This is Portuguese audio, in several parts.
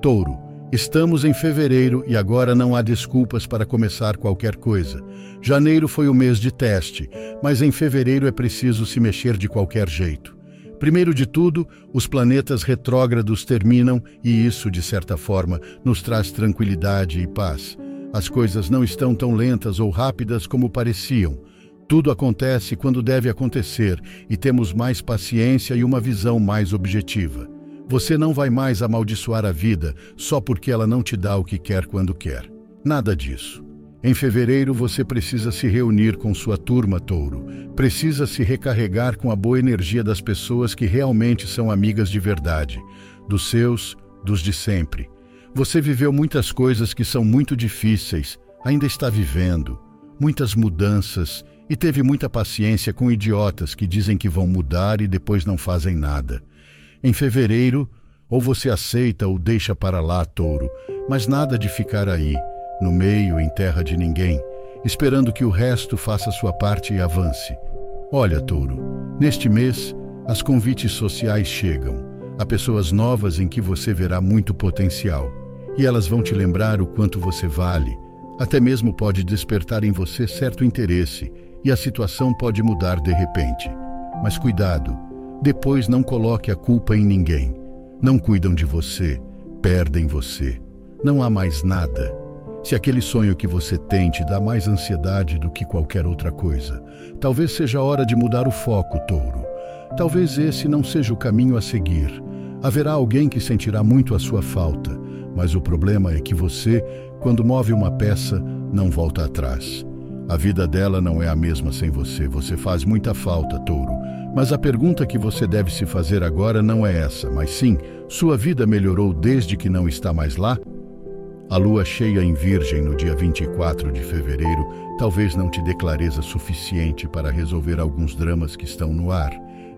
Touro, estamos em fevereiro e agora não há desculpas para começar qualquer coisa. Janeiro foi o mês de teste, mas em fevereiro é preciso se mexer de qualquer jeito. Primeiro de tudo, os planetas retrógrados terminam e isso, de certa forma, nos traz tranquilidade e paz. As coisas não estão tão lentas ou rápidas como pareciam. Tudo acontece quando deve acontecer e temos mais paciência e uma visão mais objetiva. Você não vai mais amaldiçoar a vida só porque ela não te dá o que quer quando quer. Nada disso. Em fevereiro você precisa se reunir com sua turma, touro. Precisa se recarregar com a boa energia das pessoas que realmente são amigas de verdade, dos seus, dos de sempre. Você viveu muitas coisas que são muito difíceis, ainda está vivendo, muitas mudanças e teve muita paciência com idiotas que dizem que vão mudar e depois não fazem nada. Em fevereiro, ou você aceita ou deixa para lá, touro, mas nada de ficar aí, no meio, em terra de ninguém, esperando que o resto faça sua parte e avance. Olha, touro, neste mês, as convites sociais chegam. Há pessoas novas em que você verá muito potencial. E elas vão te lembrar o quanto você vale. Até mesmo pode despertar em você certo interesse e a situação pode mudar de repente. Mas cuidado, depois não coloque a culpa em ninguém. Não cuidam de você, perdem você. Não há mais nada. Se aquele sonho que você tem te dá mais ansiedade do que qualquer outra coisa, talvez seja hora de mudar o foco, touro. Talvez esse não seja o caminho a seguir. Haverá alguém que sentirá muito a sua falta, mas o problema é que você, quando move uma peça, não volta atrás. A vida dela não é a mesma sem você. Você faz muita falta, touro. Mas a pergunta que você deve se fazer agora não é essa, mas sim: sua vida melhorou desde que não está mais lá? A lua cheia em Virgem no dia 24 de fevereiro talvez não te dê clareza suficiente para resolver alguns dramas que estão no ar.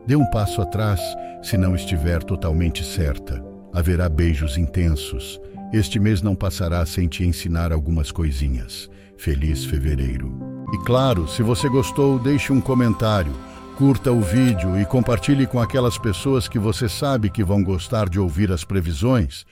Dê um passo atrás se não estiver totalmente certa. Haverá beijos intensos. Este mês não passará sem te ensinar algumas coisinhas. Feliz fevereiro. E claro, se você gostou, deixe um comentário curta o vídeo e compartilhe com aquelas pessoas que você sabe que vão gostar de ouvir as previsões